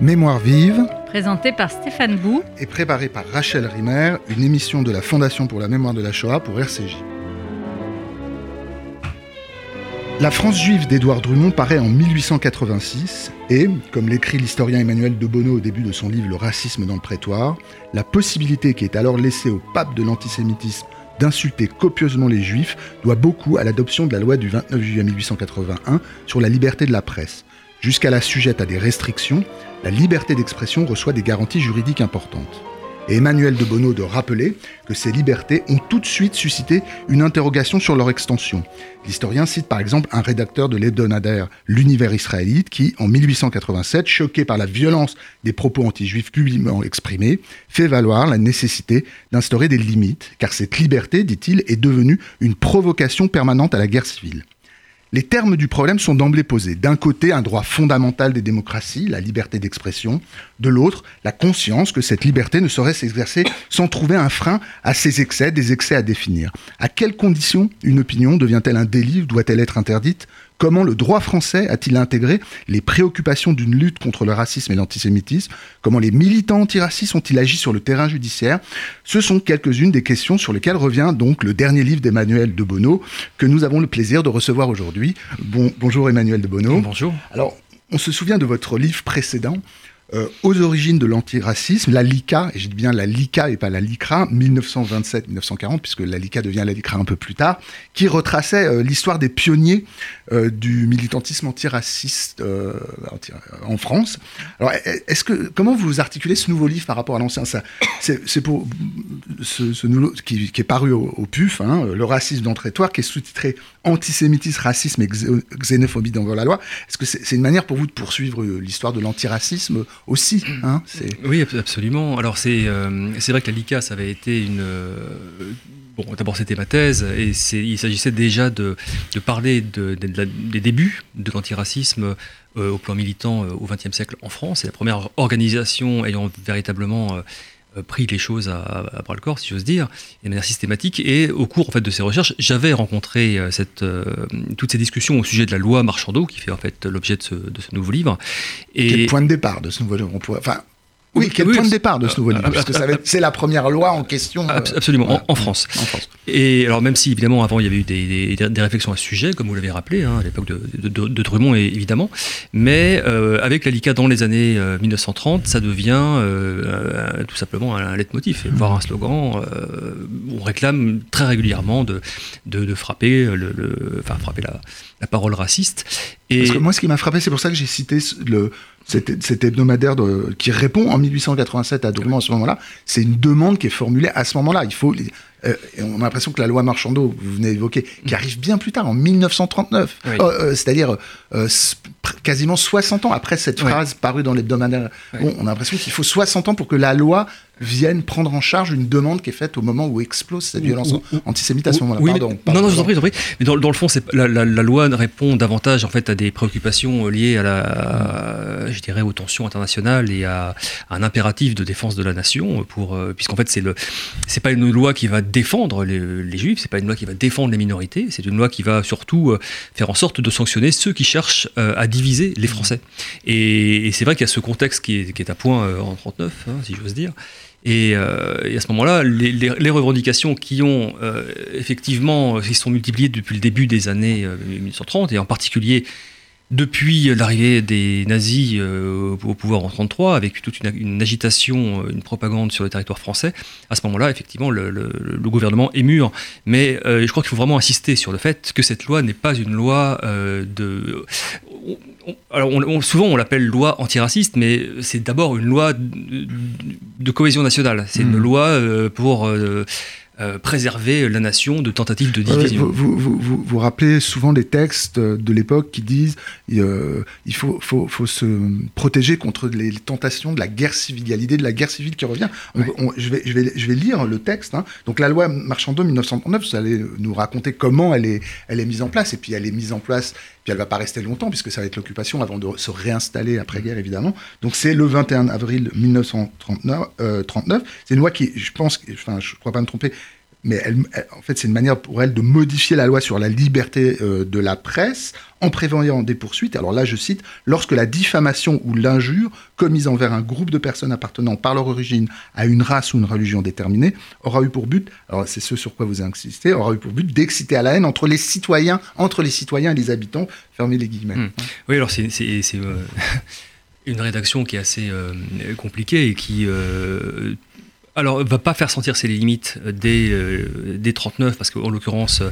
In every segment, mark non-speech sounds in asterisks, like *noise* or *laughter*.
Mémoire vive, Présenté par Stéphane Bou. et préparée par Rachel Rimer, une émission de la Fondation pour la mémoire de la Shoah pour RCJ. La France juive d'Édouard Drummond paraît en 1886 et, comme l'écrit l'historien Emmanuel de Bono au début de son livre Le racisme dans le prétoire, la possibilité qui est alors laissée au pape de l'antisémitisme d'insulter copieusement les juifs doit beaucoup à l'adoption de la loi du 29 juillet 1881 sur la liberté de la presse. Jusqu'à la sujette à des restrictions, la liberté d'expression reçoit des garanties juridiques importantes. Et Emmanuel de Bono de rappeler que ces libertés ont tout de suite suscité une interrogation sur leur extension. L'historien cite par exemple un rédacteur de l'hebdomadaire L'Univers israélite qui, en 1887, choqué par la violence des propos anti-juifs publiquement exprimés, fait valoir la nécessité d'instaurer des limites, car cette liberté, dit-il, est devenue une provocation permanente à la guerre civile. Les termes du problème sont d'emblée posés. D'un côté, un droit fondamental des démocraties, la liberté d'expression. De l'autre, la conscience que cette liberté ne saurait s'exercer sans trouver un frein à ses excès, des excès à définir. À quelles conditions une opinion devient-elle un délit ou doit-elle être interdite? Comment le droit français a-t-il intégré les préoccupations d'une lutte contre le racisme et l'antisémitisme? Comment les militants antiracistes ont-ils agi sur le terrain judiciaire? Ce sont quelques-unes des questions sur lesquelles revient donc le dernier livre d'Emmanuel de Bono que nous avons le plaisir de recevoir aujourd'hui. Bon, bonjour Emmanuel de Bono. Bonjour. Alors, on se souvient de votre livre précédent, euh, Aux origines de l'antiracisme, la LICA, et je dis bien la LICA et pas la LICRA, 1927-1940, puisque la LICA devient la LICRA un peu plus tard, qui retraçait euh, l'histoire des pionniers euh, du militantisme antiraciste anti- en France. Alors, est-ce que comment vous articulez ce nouveau livre par rapport à l'ancien? C'est pour ce, nouveau qui, qui est paru au, PUF, hein, le racisme d'entrée-toire, qui est sous-titré Antisémitisme, racisme et xé- xénophobie dans la loi. Est-ce que c'est une manière pour vous de poursuivre l'histoire de l'antiracisme aussi hein Oui, ab- absolument. Alors c'est euh, c'est vrai que la LICA, ça avait été une... euh, Bon, d'abord c'était ma thèse, et il s'agissait déjà de, de parler de- des débuts de l'antiracisme euh, au plan militant au XXe siècle en France. C'est la première organisation ayant véritablement pris les choses à, bras le corps, si j'ose dire, de manière systématique. Et au cours en fait de ces recherches, j'avais rencontré euh, cette, euh, toutes ces discussions au sujet de la loi Marchando, qui fait en fait l'objet de ce, nouveau livre. Quel est le point de départ de ce nouveau livre? Oui, quel oui, point de départ de ce nouveau livre ah, Parce que c'est la première loi en question. euh, Abs- Absolument, voilà. en, en France. En France. Et alors, même si évidemment avant il y avait eu des, des- des réflexions à ce sujet, comme vous l'avez rappelé, hein, à l'époque de, de, de- de Drummond évidemment, mais euh, avec la LICA dans les années euh, 1930, ça devient euh, euh, tout simplement un leitmotiv, et voire un slogan. euh, on réclame très régulièrement de, de, de frapper, le, le- enfin, frapper la, la parole raciste. Et Parce que moi, ce qui m'a frappé, c'est pour ça que j'ai cité le, cet, hebdomadaire de- qui répond en 1887 à Drummond à ce moment-là. C'est une demande qui est formulée à ce moment-là. Il faut. Euh, et on a l'impression que la loi Marchando, vous venez d'évoquer, qui arrive bien plus tard, en 1939, Oui. Euh, c'est-à-dire euh, quasiment 60 ans après cette Oui. phrase parue dans l'hebdomadaire. Oui. Bon, on a l'impression qu'il faut 60 ans pour que la loi vienne prendre en charge une demande qui est faite au moment où explose cette violence Ou- ou- antisémite à ce moment-là. Oui, mais- Pardon, non, pardon. non, je vous en prie, je vous en prie. Mais dans, dans le fond, c'est la, la- la loi répond davantage en fait à des préoccupations liées à la, à, je dirais, aux tensions internationales et à, à un impératif de défense de la nation, pour, puisqu'en fait, c'est le, c'est pas une loi qui va défendre les, les juifs, c'est pas une loi qui va défendre les minorités, c'est une loi qui va surtout euh, faire en sorte de sanctionner ceux qui cherchent euh, à diviser les Français. Et, c'est vrai qu'il y a ce contexte qui est, à point euh, en 39, hein, si j'ose dire. Et, à ce moment-là, les, revendications qui ont effectivement, qui sont multipliées depuis le début des années euh, 1930, et en particulier depuis l'arrivée des nazis euh, au pouvoir en 1933, avec toute une, une agitation, euh, une propagande sur le territoire français, à ce moment-là, effectivement, le, le- le gouvernement est mûr. Mais euh, je crois qu'il faut vraiment insister sur le fait que cette loi n'est pas une loi euh, de... on- alors on- on- souvent on l'appelle loi antiraciste, mais c'est d'abord une loi de, de cohésion nationale. C'est une Mhm. loi euh, pour euh, préserver la nation de tentatives de division. vous, vous, vous, vous- vous rappelez souvent des textes de l'époque qui disent euh, il faut, faut, faut se protéger contre les tentations de la guerre civile. Il y a l'idée de la guerre civile qui revient. On- Ouais. on- je, vais, je, vais, je vais lire le texte. hein. Donc la loi Marchando 1939, vous allez nous raconter comment elle est, elle est mise en place. Et puis elle est mise en place, puis elle va pas rester longtemps puisque ça va être l'occupation avant de se réinstaller après-guerre évidemment. Donc c'est le 21 avril 1939. euh, 39. C'est une loi qui, je pense, enfin je crois pas me tromper, mais elle, en fait, c'est une manière pour elle de modifier la loi sur la liberté euh, de la presse en prévoyant des poursuites. Alors là, je cite, lorsque la diffamation ou l'injure commise envers un groupe de personnes appartenant par leur origine à une race ou une religion déterminée aura eu pour but, alors c'est ce sur quoi vous insistez, aura eu pour but d'exciter à la haine entre les citoyens, entre les citoyens et les habitants, fermez les guillemets. Hmm. Oui, alors c'est euh, *laughs* une rédaction qui est assez euh, compliquée et qui alors, va pas faire sentir ses limites dès, dès 39, parce qu'en l'occurrence,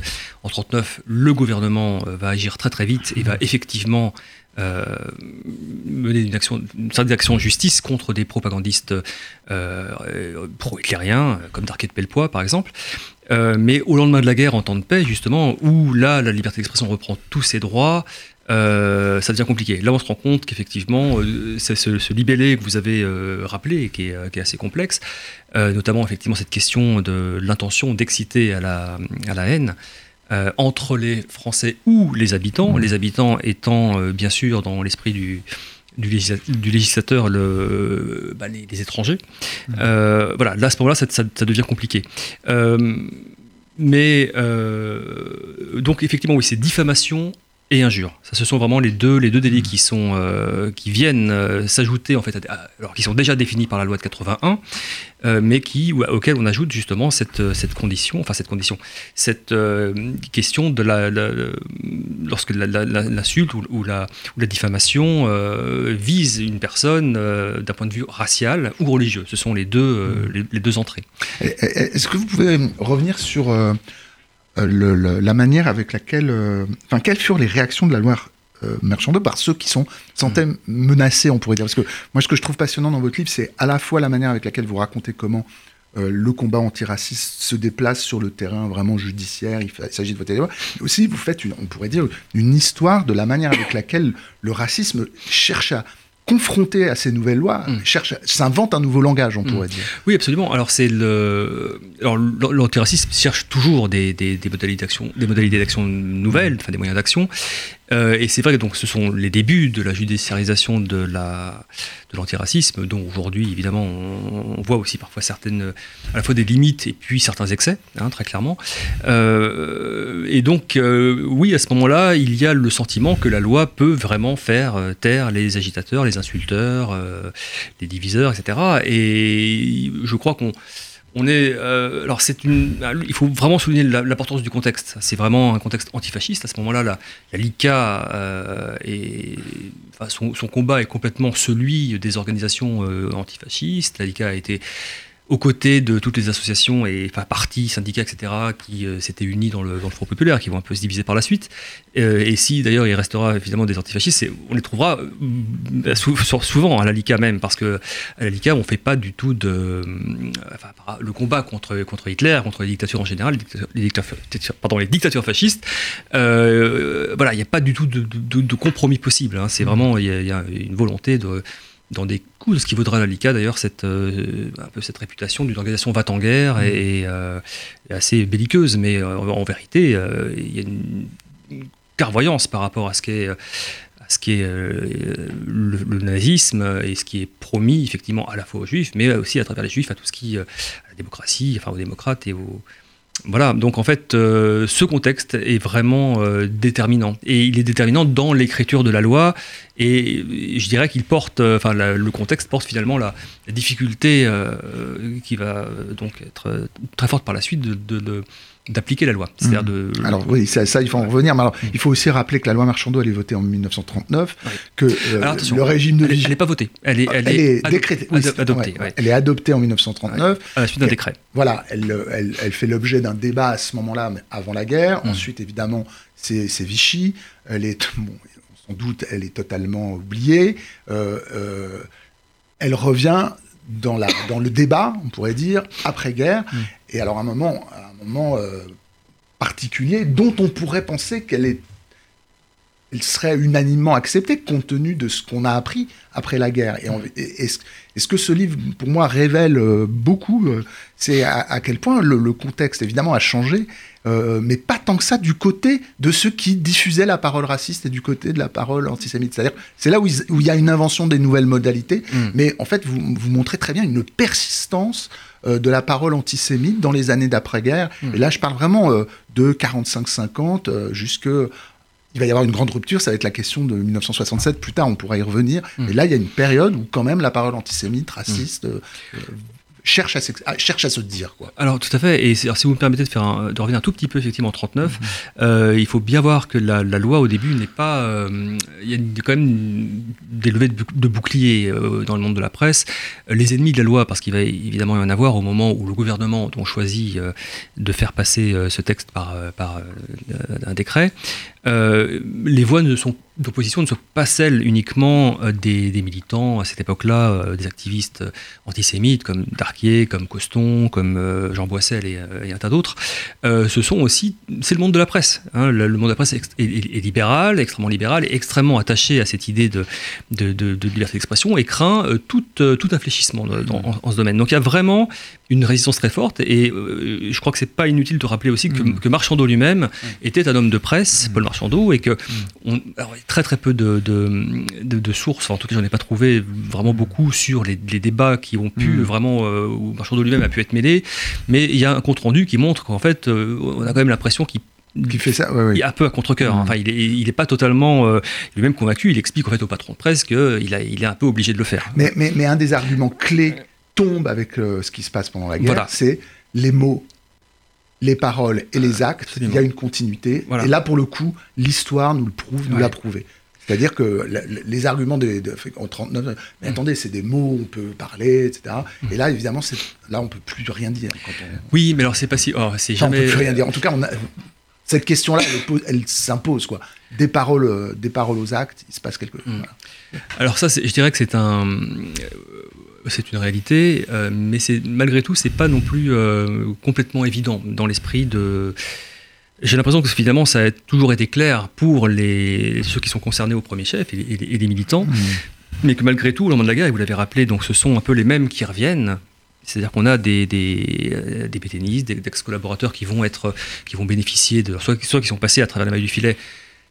en 39, le gouvernement va agir très très vite et va effectivement mener une, action, une certaine action en justice contre des propagandistes pro-hitlériens, comme Darquet de Pellepoix par exemple. mais au lendemain de la guerre, en temps de paix, justement, où là, la liberté d'expression reprend tous ses droits, euh, ça devient compliqué. Là, on se rend compte qu'effectivement, euh, c'est ce, libellé que vous avez euh, rappelé, qui est, qui est, assez complexe, notamment effectivement cette question de l'intention d'exciter à la, à la haine. entre les Français ou les habitants, mmh. les habitants étant bien sûr dans l'esprit du, du, législateur le, bah, les, étrangers. Mmh. voilà, là à ce moment-là, ça, ça, devient compliqué. mais donc effectivement, oui, c'est diffamation et injure. Ça, ce sont vraiment les deux, les deux délits qui sont, euh, qui viennent euh, s'ajouter en fait, alors qui sont déjà définis par la loi de 81, euh, mais qui, auxquels on ajoute justement cette, cette condition, enfin cette condition, cette question de la, lorsque l'insulte ou, ou, la, ou la diffamation vise une personne d'un point de vue racial ou religieux. Ce sont les deux, mmh. les deux entrées. Est-ce que vous pouvez revenir sur euh, la manière avec laquelle. Euh, enfin, quelles furent les réactions de la loi euh, Merchandeau par ceux qui sont sentaient mm. menacés, on pourrait dire? Parce que moi, ce que je trouve passionnant dans votre livre, c'est à la fois la manière avec laquelle vous racontez comment le combat antiraciste se déplace sur le terrain vraiment judiciaire, il, s'agit de voter des lois. Mais aussi, vous faites, on pourrait dire, une histoire de la manière avec laquelle le racisme cherche à confronté à ces nouvelles lois, mm. cherche, s'invente un nouveau langage, on mm. pourrait dire. Oui, absolument. Alors c'est le, alors l'antiracisme cherche toujours des, des, des modalités d'action, des modalités d'action nouvelles, enfin des moyens d'action. Euh, et c'est vrai que donc ce sont les débuts de la judiciarisation de la de l'antiracisme, dont aujourd'hui évidemment on, voit aussi parfois certaines à la fois des limites et puis certains excès, hein, très clairement. Euh, et donc euh, oui, à ce moment-là, il y a le sentiment que la loi peut vraiment faire taire les agitateurs, les insulteurs, les diviseurs, etc. Et je crois qu'on on est, euh, alors une, il faut vraiment souligner l'importance du contexte. C'est vraiment un contexte antifasciste. À ce moment-là, la, la LICA euh, son, combat est complètement celui des organisations euh, antifascistes. LICA a été aux côtés de toutes les associations et enfin, partis, syndicats, etc., qui euh, s'étaient unis dans le, dans le, Front populaire, qui vont un peu se diviser par la suite. Euh, et si d'ailleurs il restera évidemment des antifascistes, on les trouvera euh, souvent à la LICA même, parce que à la LICA on ne fait pas du tout de. Enfin, le combat contre, contre Hitler, contre les dictatures en général, les dictatures, pardon, les dictatures fascistes, voilà, il n'y a pas du tout de, de, compromis possible. Hein. C'est mmh. vraiment, il y, a une volonté de dans des coups, ce qui vaudra à l'ICA d'ailleurs cette, euh, un peu cette réputation d'une organisation va en guerre et, euh, assez belliqueuse, mais euh, en vérité, il y a une, carvoyance par rapport à ce qu'est ce qui le, nazisme et ce qui est promis effectivement à la fois aux juifs, mais aussi à travers les juifs à tout ce qui, à la démocratie, enfin aux démocrates et aux, voilà, donc en fait, euh, ce contexte est vraiment euh, déterminant. Et il est déterminant dans l'écriture de la loi. Et je dirais qu'il porte, euh, enfin, le contexte porte finalement la, difficulté qui va donc être très forte par la suite de d'appliquer la loi. C'est-à-dire mmh. de... Alors oui, ça, il faut en revenir, mais alors, mmh. il faut aussi rappeler que la loi Marchandot, elle est votée en 1939, que euh, le régime de... Elle n'est pas votée, elle est, elle, est, décrétée, adoptée. Elle est adoptée en 1939. À la suite d'un décret. Voilà, elle, elle, fait l'objet d'un débat à ce moment-là, avant la guerre. Mmh. Ensuite, évidemment, c'est Vichy. Elle est, *laughs* bon, sans doute, elle est totalement oubliée. Euh, euh, elle revient dans, la, dans le débat, on pourrait dire, après-guerre. Et alors, à un moment, moment euh, particulier dont on pourrait penser qu'elle est serait unanimement acceptée compte tenu de ce qu'on a appris après la guerre. Et, ce que ce livre, pour moi, révèle euh, beaucoup, euh, c'est à, quel point le, contexte, évidemment, a changé, mais pas tant que ça du côté de ceux qui diffusaient la parole raciste et du côté de la parole antisémite. C'est-à-dire, c'est là où, il y a une invention des nouvelles modalités, mm. mais en fait, vous, vous montrez très bien une persistance de la parole antisémite dans les années d'après-guerre. Hmm. Et là, je parle vraiment de 45-50 jusque il va y avoir une grande rupture, ça va être la question de 1967, plus tard on pourra y revenir. Mais là, il y a une période où quand même la parole antisémite, raciste, euh, cherche à, se, cherche à se dire. Quoi. Alors tout à fait, et si vous me permettez de, faire un, de revenir un tout petit peu effectivement en 39, mhm. euh, il faut bien voir que la, loi au début n'est pas... Euh, il y a quand même des levées de, boucliers euh, dans le monde de la presse. Les ennemis de la loi, parce qu'il va évidemment y en avoir au moment où le gouvernement ont choisi de faire passer ce texte par, par un décret, les voix d'opposition ne sont pas celles uniquement euh, des, militants à cette époque-là, euh, des activistes antisémites comme Darquier, comme Coston, comme euh, Jean Boissel et, un tas d'autres. ce sont aussi, c'est le monde de la presse. Hein. le, monde de la presse est, libéral, extrêmement libéral, et extrêmement attaché à cette idée de, de, liberté d'expression et craint tout, tout infléchissement en, ce domaine. Donc il y a vraiment une résistance très forte et je crois que c'est pas inutile de rappeler aussi que, mm. que Marchandeau lui-même était un homme de presse, mm. Paul Marchandeau, et que mm. on, très très peu de, de, sources, en tout cas j'en ai pas trouvé vraiment beaucoup sur les, débats qui ont pu mm. vraiment, euh, où Marchand lui-même a pu être mêlé, mais il y a un compte rendu qui montre qu'en fait euh, on a quand même l'impression qu'il qui fait ça, Il est un peu à contre-coeur. Mm. Enfin, il est, il est pas totalement euh, lui-même convaincu. Il explique en fait au patron de presse qu'il il est un peu obligé de le faire. Mais, mais, mais un des arguments clés tombe avec ce qui se passe pendant la guerre, c'est les mots les paroles et les actes, il y a une continuité. Et là, pour le coup, l'histoire nous le prouve, nous l'a prouvé. C'est-à-dire que les arguments de, en 39, mais attendez, c'est des mots, on peut parler, etc. Mm. Et là, évidemment, là, on peut plus rien dire. Oui, mais alors c'est pas si, oh, c'est jamais. on peut plus rien dire. En tout cas, on a, cette question-là, elle, s'impose quoi. Des paroles, euh, des paroles aux actes, il se passe quelque chose. Mm. Alors ça, je dirais que c'est un, euh, c'est une réalité, euh, mais c'est malgré tout, c'est pas non plus complètement évident dans l'esprit de j'ai l'impression que finalement, ça a toujours été clair pour les, ceux qui sont concernés au premier chef et, les militants, mmh. mais que malgré tout, au moment de la guerre, et vous l'avez rappelé, donc ce sont un peu les mêmes qui reviennent. C'est-à-dire qu'on a des, des, euh, des des, ex-collaborateurs qui vont être, qui vont bénéficier de, soit, soit qui sont passés à travers la maille du filet,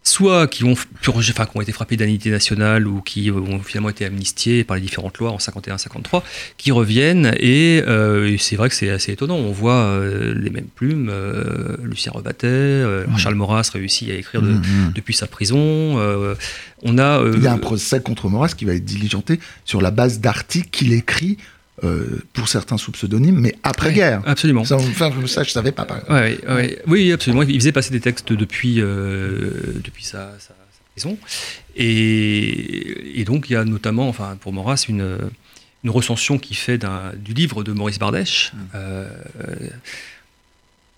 soit qui ont, enfin, qui ont été frappés d'anité nationale ou qui ont finalement été amnistiés par les différentes lois en 51-53, qui reviennent euh, et, c'est vrai que c'est assez étonnant. On voit euh, les mêmes plumes. Euh, Lucien Rebattet, mmh. Charles Maurras réussit à écrire mmh, mmh. depuis sa prison. on a, Il y a un procès contre Maurras qui va être diligenté sur la base d'articles qu'il écrit euh, pour certains sous pseudonyme, mais après-guerre. absolument. Ça, enfin, ça, je savais pas. Oui, absolument. Il faisait passer des textes depuis, euh, depuis sa, prison. Et, et, donc, il y a notamment, enfin, pour Maurras, une, une recension qui fait du livre de Maurice Bardèche. Mm. Euh,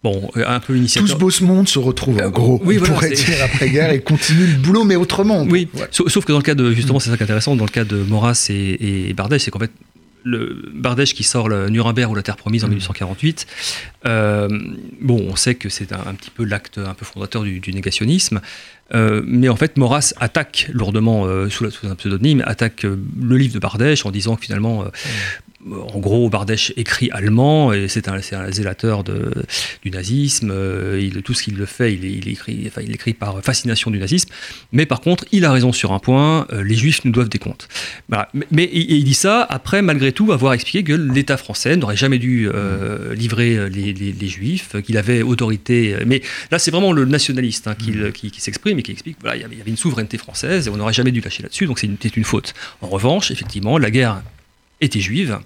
bon, un peu initiateur. Tout ce beau ce monde se retrouve, en gros, oui, voilà, pourrait dire *laughs* après-guerre, et continue le boulot, mais autrement. Oui, sauf, que dans le cas de, justement, c'est ça qui est intéressant, dans le cas de Maurras et, et Bardèche, c'est qu'en fait, le Bardèche qui sort le Nuremberg ou la Terre promise en 1848. Mmh. Euh, bon, on sait que c'est un, petit peu l'acte un peu fondateur du, négationnisme, euh, mais en fait, Maurras attaque lourdement euh, sous, un pseudonyme, attaque le livre de Bardèche en disant que finalement, mmh en gros, Bardèche écrit allemand et c'est un, un, zélateur de, du nazisme. Euh, il, tout ce qu'il le fait, il, écrit, enfin, il écrit par fascination du nazisme. Mais par contre, il a raison sur un point euh, les Juifs nous doivent des comptes. Mais, il, dit ça après, malgré tout, avoir expliqué que l'État français n'aurait jamais dû euh, livrer les, Juifs, qu'il avait autorité. Mais là, c'est vraiment le nationaliste hein, mmh. qui, s'exprime et qui explique voilà, il y avait une souveraineté française et on n'aurait jamais dû lâcher là-dessus. Donc c'était une, une faute. En revanche, effectivement, la guerre était juive.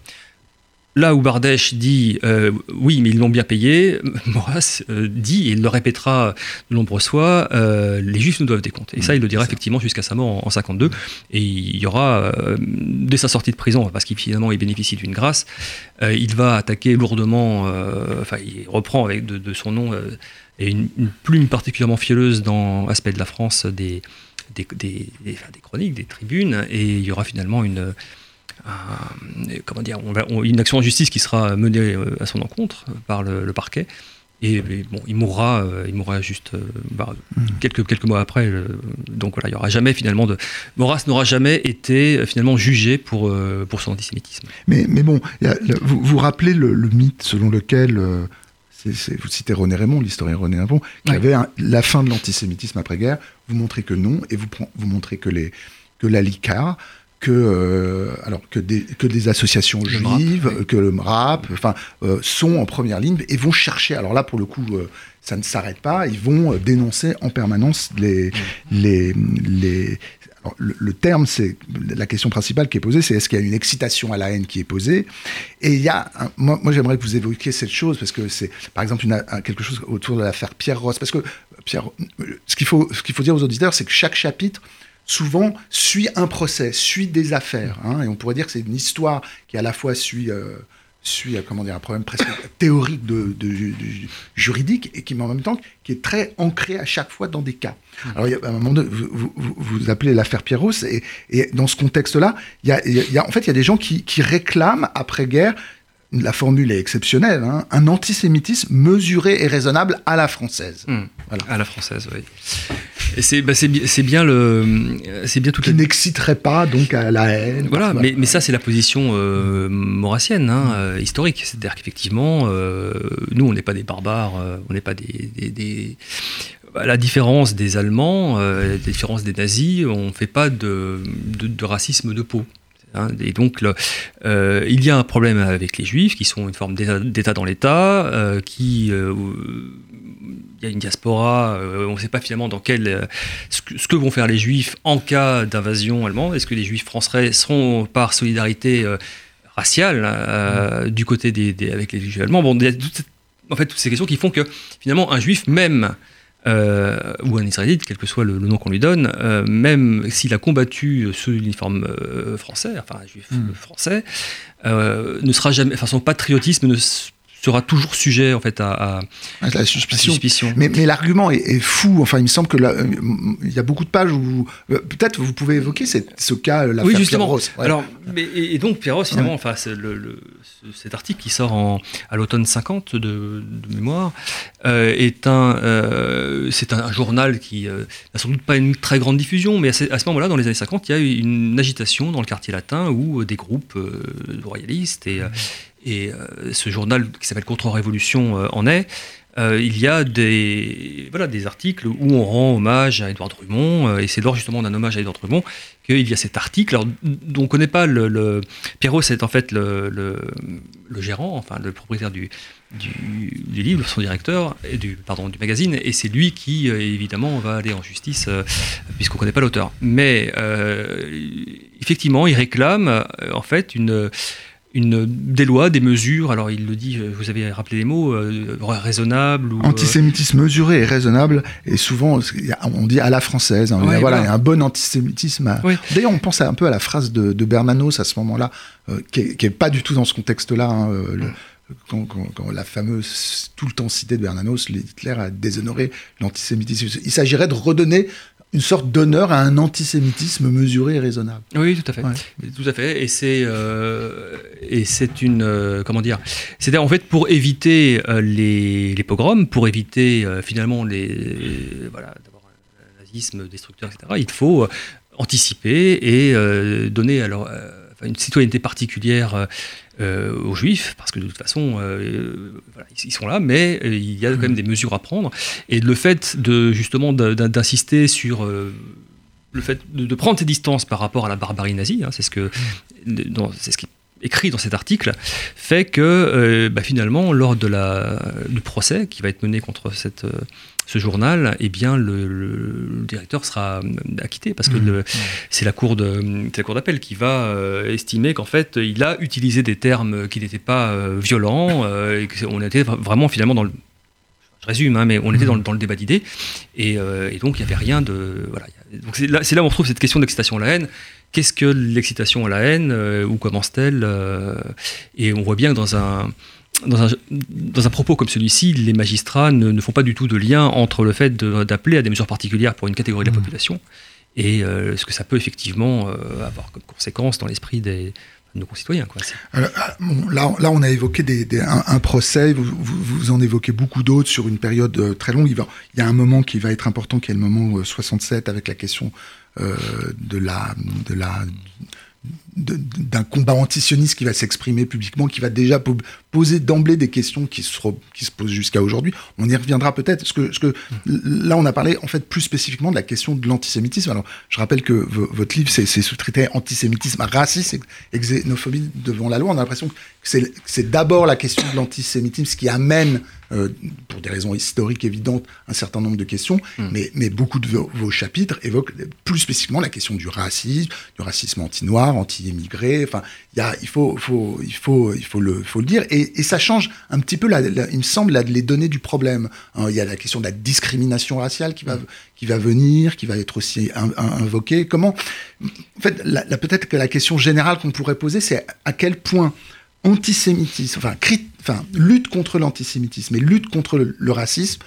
Là où Bardèche dit euh, oui, mais ils l'ont bien payé, *laughs* Maurras euh, dit, et il le répétera de nombreuses fois, euh, les Juifs nous doivent des comptes. Et ça, il le dira effectivement jusqu'à sa mort en, 52. Et il y aura, dès sa sortie de prison, parce qu'il finalement il bénéficie d'une grâce, il va attaquer lourdement, enfin il reprend avec de, son nom et une, plume particulièrement fielleuse dans l'aspect de la France des, des, des, des, chroniques, des tribunes, et il y aura finalement une comment dire, une action en justice qui sera menée euh, à son encontre par le, parquet. Et, bon, il mourra, euh, il mourra juste euh, bah, hmm. quelques, quelques mois après. donc voilà, il y aura jamais finalement de. Maurras n'aura jamais été finalement jugé pour, pour son antisémitisme. Mais, mais bon, vous, vous rappelez le, mythe selon lequel. vous citez René Raymond, l'historien René Raymond, qui avait la fin de l'antisémitisme après-guerre. Vous montrez que non, et vous, vous montrez que, les, que la LICAR que, alors, que, des, que des associations juives, que le MRAP, enfin, sont en première ligne et vont chercher. Alors là, pour le coup, ça ne s'arrête pas. Ils vont dénoncer en permanence les, les, les, le, terme, c'est la question principale qui est posée, c'est est-ce qu'il y a une excitation à la haine qui est posée? Et il y a, moi, j'aimerais que vous évoquiez cette chose parce que c'est, par exemple, une, quelque chose autour de l'affaire Pierre Ross, parce que Pierre, ce qu'il faut, ce qu'il faut dire aux auditeurs, c'est que chaque chapitre souvent suit un procès, suit des affaires, hein, et on pourrait dire que c'est une histoire qui à la fois suit euh, suit comment dire, un problème presque *coughs* théorique de, juridique et qui, en même temps, qui est très ancré à chaque fois dans des cas. Mmh. Alors, il y a, un moment vous, vous, appelez l'affaire Pierros, et, et, dans ce contexte-là, il y a, en fait, il y a des gens qui, qui réclament après-guerre la formule est exceptionnelle, hein, un antisémitisme mesuré et raisonnable à la française. Mmh. Voilà. À la française, oui. Et c'est bah, bien le, c'est bien tout qui n'exciterait pas donc à la haine. Voilà, mais, mais, ça c'est la position euh, maurassienne, hein, mmh. euh, historique. C'est-à-dire qu'effectivement, euh, nous on n'est pas des barbares, euh, on n'est pas des, des, des à la différence des Allemands, la différence des nazis, on ne fait pas de, de, de, racisme de peau. Hein, et donc, euh, il y a un problème avec les juifs, qui sont une forme d'État dans l'État, euh, qui. Euh, il y a une diaspora, on ne sait pas finalement dans quel, ce que, vont faire les juifs en cas d'invasion allemande. Est-ce que les juifs français seront par solidarité raciale du côté des, avec les juifs allemands? Bon, il y a en fait toutes ces questions qui font que finalement un juif, même euh, ou un Israélite, quel que soit le, nom qu'on lui donne, euh, même s'il a combattu sous l'uniforme euh, français, enfin un juif hmm. français, ne sera jamais, enfin son patriotisme ne sera toujours sujet en fait à, la suspicion. Mais, mais l'argument est, fou. Enfin, il me semble que euh, il y a beaucoup de pages où euh, peut-être vous pouvez évoquer ce cas, la oui, justement. Alors, et, donc Pierre finalement, enfin, le, cet article qui sort en, à l'automne 50 de, mémoire euh, est un, c'est un, journal qui n'a sans doute pas une très grande diffusion, mais à ce, moment-là, dans les années 50, il y a eu une agitation dans le quartier latin où des groupes royalistes et et euh, ce journal qui s'appelle Contre-Révolution euh, en est. Euh, il y a des, voilà, des articles où on rend hommage à Édouard Drummond, et c'est lors justement d'un hommage à Édouard Drummond qu'il y a cet article. Alors, dont on ne connaît pas le. Pierrot, c'est en fait le, gérant, enfin le propriétaire du, du, livre, son directeur, du, pardon, du magazine, et c'est lui qui, évidemment, va aller en justice, puisqu'on ne connaît pas l'auteur. Mais effectivement, il réclame, en fait, une une, des lois, des mesures, alors il le dit, euh, vous avez rappelé les mots, euh, raisonnable. Ou, euh, Antisémitisme mesuré et raisonnable, et souvent on dit à la française, hein, voilà, y a un bon antisémitisme. D'ailleurs on pense un peu à la phrase de, Bernanos à ce moment-là, qui, n'est pas du tout dans ce contexte-là. Hein, quand, la fameuse, tout le temps citée de Bernanos, Hitler a déshonoré l'antisémitisme. Il s'agirait de redonner une sorte d'honneur à un antisémitisme mesuré et raisonnable. Oui, tout à fait. Tout à fait. Et c'est euh, et c'est une euh, comment dire C'est en fait pour éviter euh, les, les, pogroms, pour éviter finalement les voilà d'avoir un nazisme destructeur, etc. Il faut anticiper et donner alors une citoyenneté particulière euh, aux juifs, parce que de toute façon, euh, ils sont là, mais euh, il y a quand même des mesures à prendre. Et le fait de justement d'insister sur le fait de, prendre ses distances par rapport à la barbarie nazie, hein, c'est ce que c'est ce qui écrit dans cet article, fait que bah, finalement, lors de la, du procès qui va être mené contre cette ce journal, eh bien, le, directeur sera euh, acquitté parce que mmh. c'est la cour d'appel qui va euh, estimer qu'en fait, il a utilisé des termes qui n'étaient pas euh, violents et qu'on était vraiment finalement dans le je résume, hein, mais on était dans, le, dans le débat d'idées, et, donc il n'y avait rien de... Voilà. C'est là, là, où on trouve cette question d'excitation à la haine. Qu'est-ce que l'excitation à la haine Où commence-t-elle Et on voit bien que dans un, dans un, dans un, propos comme celui-ci, les magistrats ne, ne, font pas du tout de lien entre le fait d'appeler à des mesures particulières pour une catégorie de la mmh. population et euh, ce que ça peut effectivement euh, avoir comme conséquence dans l'esprit des, de nos concitoyens. Ah, là, là, on a évoqué un, procès, vous, vous, en évoquez beaucoup d'autres sur une période euh, très longue. Il, y a un moment qui va être important, qui est le moment 67, avec la question de la... De la d'un combat antisioniste qui va s'exprimer publiquement, qui va déjà poser d'emblée des questions qui se, qui se posent jusqu'à aujourd'hui. On y reviendra peut-être, parce que, que là, on a parlé en fait plus spécifiquement de la question de l'antisémitisme. Alors, je rappelle que votre livre, c'est sous-traité antisémitisme, racisme et xénophobie devant la loi. On a l'impression que c'est d'abord la question de l'antisémitisme qui amène euh, pour des raisons historiques évidentes, un certain nombre de questions, hmm. mais, mais, beaucoup de vos, chapitres évoquent plus spécifiquement la question du racisme, du racisme anti-noir, anti-immigré. Enfin, y a, il, faut, faut, il, faut, il faut, le, faut le dire. Et, et ça change un petit peu, la, il me semble, les données du problème. Hein, il y a la question de la discrimination raciale qui va, hmm. qui va venir, qui va être aussi invoquée. Comment En fait, peut-être que la question générale qu'on pourrait poser, c'est à quel point antisémitisme, enfin, enfin lutte contre l'antisémitisme et lutte contre le, racisme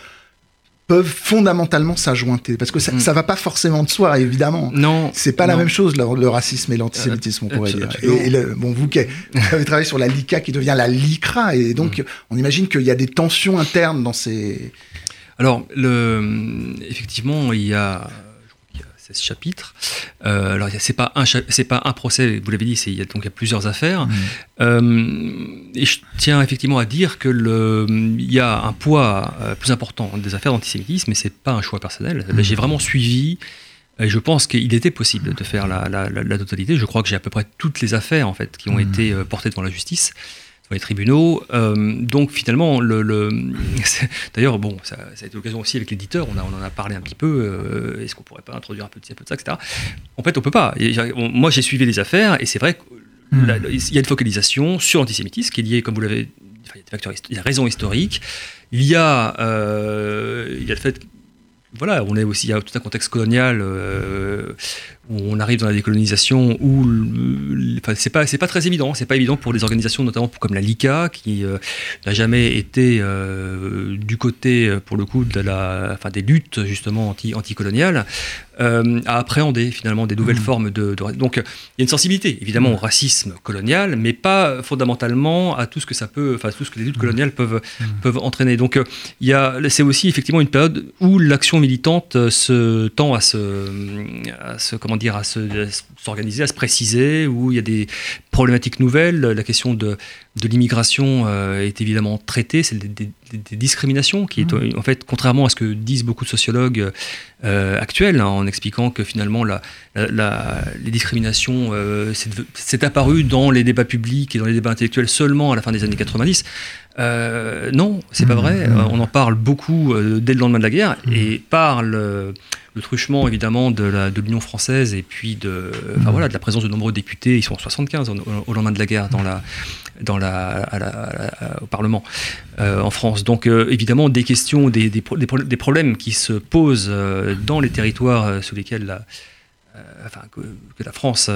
peuvent fondamentalement s'ajointer parce que ça, ne mm. va pas forcément de soi évidemment. Non. C'est pas la même chose le, racisme et l'antisémitisme on pourrait dire. et, bon vous qui avez travaillé sur la LICA qui devient la LICRA et donc mm. on imagine qu'il y a des tensions internes dans ces alors le effectivement il y a 16 chapitres. Euh, alors, c'est pas un c'est pas un procès, vous l'avez dit, il y a donc il y a plusieurs affaires. Mmh. Euh, et je tiens effectivement à dire que le, il y a un poids euh, plus important des affaires d'antisémitisme, mais c'est pas un choix personnel. Mmh. J'ai vraiment suivi. Et je pense qu'il était possible de faire la, la, totalité. Je crois que j'ai à peu près toutes les affaires en fait qui ont mmh. été euh, portées devant la justice les tribunaux. Euh, donc finalement, le, *laughs* d'ailleurs, bon, ça, a été l'occasion aussi avec l'éditeur, on, on en a parlé un petit peu, euh, est-ce qu'on pourrait pas introduire un petit peu de ça, etc. En fait, on peut pas. moi, j'ai suivi les affaires, et c'est vrai qu'il hmm. y a une focalisation sur l'antisémitisme qui est liée, comme vous l'avez il y a des facteurs, il y a raison historique, il y a, euh, il y a le fait voilà, on est aussi, il y a tout un contexte colonial euh, où on arrive dans la décolonisation où enfin, c'est pas c'est pas très évident, c'est pas évident pour des organisations notamment comme la LICA qui euh, n'a jamais été euh, du côté pour le coup de la enfin des luttes justement anti anticoloniales à appréhender finalement des nouvelles mmh. formes de, donc il y a une sensibilité évidemment au racisme colonial mais pas fondamentalement à tout ce que ça peut enfin tout ce que les luttes mmh. coloniales peuvent mmh. peuvent entraîner. Donc il y a c'est aussi effectivement une période où l'action militante euh, se tend à se, à se comment dire, à s'organiser, à, se préciser, où il y a des problématiques nouvelles. La question de, de l'immigration euh, est évidemment traitée, c'est des, discriminations qui est mmh. en fait, contrairement à ce que disent beaucoup de sociologues euh, actuels, hein, en expliquant que finalement la, les discriminations c'est apparu dans les débats publics et dans les débats intellectuels seulement à la fin des années 90. Euh, non, c'est pas mmh, vrai. Mmh. On en parle beaucoup euh, dès le lendemain de la guerre mmh. et par le, truchement évidemment de l'Union française et puis de, voilà, de la présence de nombreux députés. Ils sont en 75 au, lendemain de la guerre dans la, dans la, au Parlement euh, en France. Donc évidemment des questions, des, des, problèmes qui se posent dans les territoires sous lesquels la, enfin, que, la France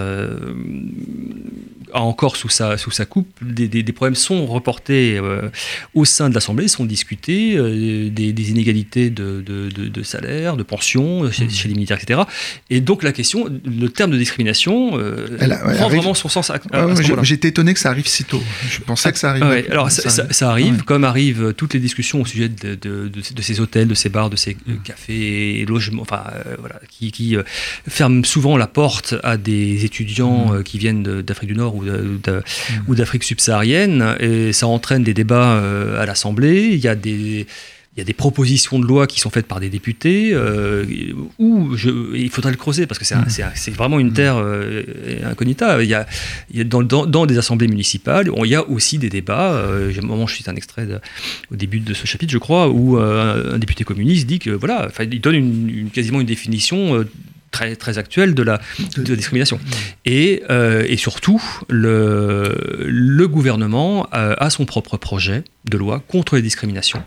a encore sous sa, sous sa coupe, des, des, problèmes sont reportés euh, au sein de l'Assemblée, sont discutés, euh, des, des, inégalités de, de, de, salaire, de pension euh, mmh. chez, les militaires, etc. Et donc la question, le terme de discrimination prend vraiment son sens à, J'étais étonné que ça arrive si tôt. Je pensais que ça arrivait. alors ça, arrive, comme arrivent toutes les discussions au sujet de, de, ces hôtels, de ces bars, de ces cafés et logements, enfin voilà, qui, qui ferment souvent la porte à des étudiants mmh. qui viennent d'Afrique du Nord ou d'Afrique subsaharienne, et ça entraîne des débats euh, à l'Assemblée. Il y a des il y a des propositions de loi qui sont faites par des députés, euh, où il faudrait le creuser, parce que c'est mmh. vraiment une terre euh, incognita. Il y a, dans, des assemblées municipales, il y a aussi des débats. Euh, moment, je cite un extrait au début de ce chapitre, je crois, où un, député communiste dit que, voilà, il donne une, quasiment une définition très, très actuelle de la, de discrimination. Et, euh, et, surtout, le, le gouvernement euh, a son propre projet de loi contre les discriminations.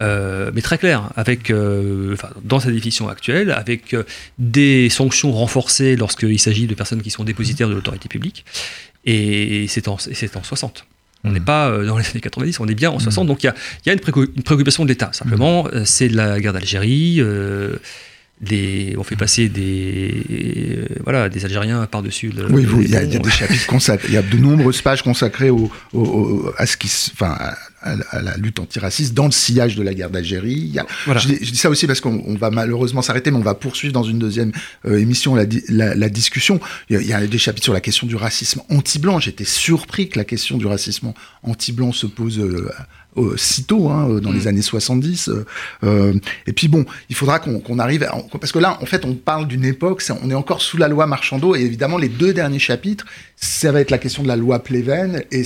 Euh, mais très clair, avec, dans sa définition actuelle, avec des sanctions renforcées lorsqu'il s'agit de personnes qui sont dépositaires de l'autorité publique, et c'est en, en 60. On n'est mmh. pas dans les années 90, on est bien en 60, mmh. donc il y a, y a, une, préoccupation de l'État. Simplement, mmh. c'est la guerre d'Algérie, des, on fait passer des, voilà, des Algériens par-dessus le. Oui, il y, a des chapitres consacrés, il y a de nombreuses pages consacrées au, à ce qui, enfin, à, la lutte antiraciste dans le sillage de la guerre d'Algérie. Je, dis ça aussi parce qu'on va malheureusement s'arrêter, mais on va poursuivre dans une deuxième euh, émission la, la, discussion. Il y, a, des chapitres sur la question du racisme anti-blanc. J'étais surpris que la question du racisme anti-blanc se pose euh, euh, sitôt, hein, euh, dans les mm. années 70. Euh, et puis bon, il faudra qu'on arrive, parce que là, en fait, on parle d'une époque, on est encore sous la loi Marchando, et évidemment, les deux derniers chapitres, ça va être la question de la loi Pleven, et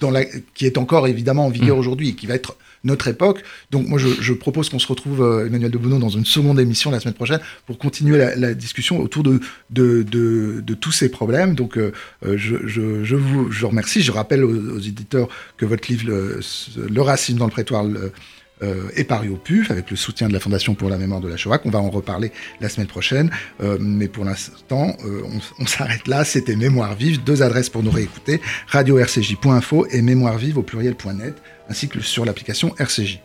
dans la, qui est encore évidemment en vigueur mm. aujourd'hui, et qui va être notre époque. Donc moi, je, propose qu'on se retrouve, euh, Emmanuel de Bono, dans une seconde émission la semaine prochaine pour continuer la, discussion autour de, tous ces problèmes. Donc euh, euh, je, vous remercie. Je rappelle aux, éditeurs que votre livre, Le, racisme dans le prétoire, est paru au PUF avec le soutien de la Fondation pour la mémoire de la Shoah, qu'on va en reparler la semaine prochaine. mais pour l'instant, on, on s'arrête là. C'était Mémoire vive. Deux adresses pour nous réécouter radio-rcj.info et mémoire vive au pluriel.net ainsi que sur l'application RCJ.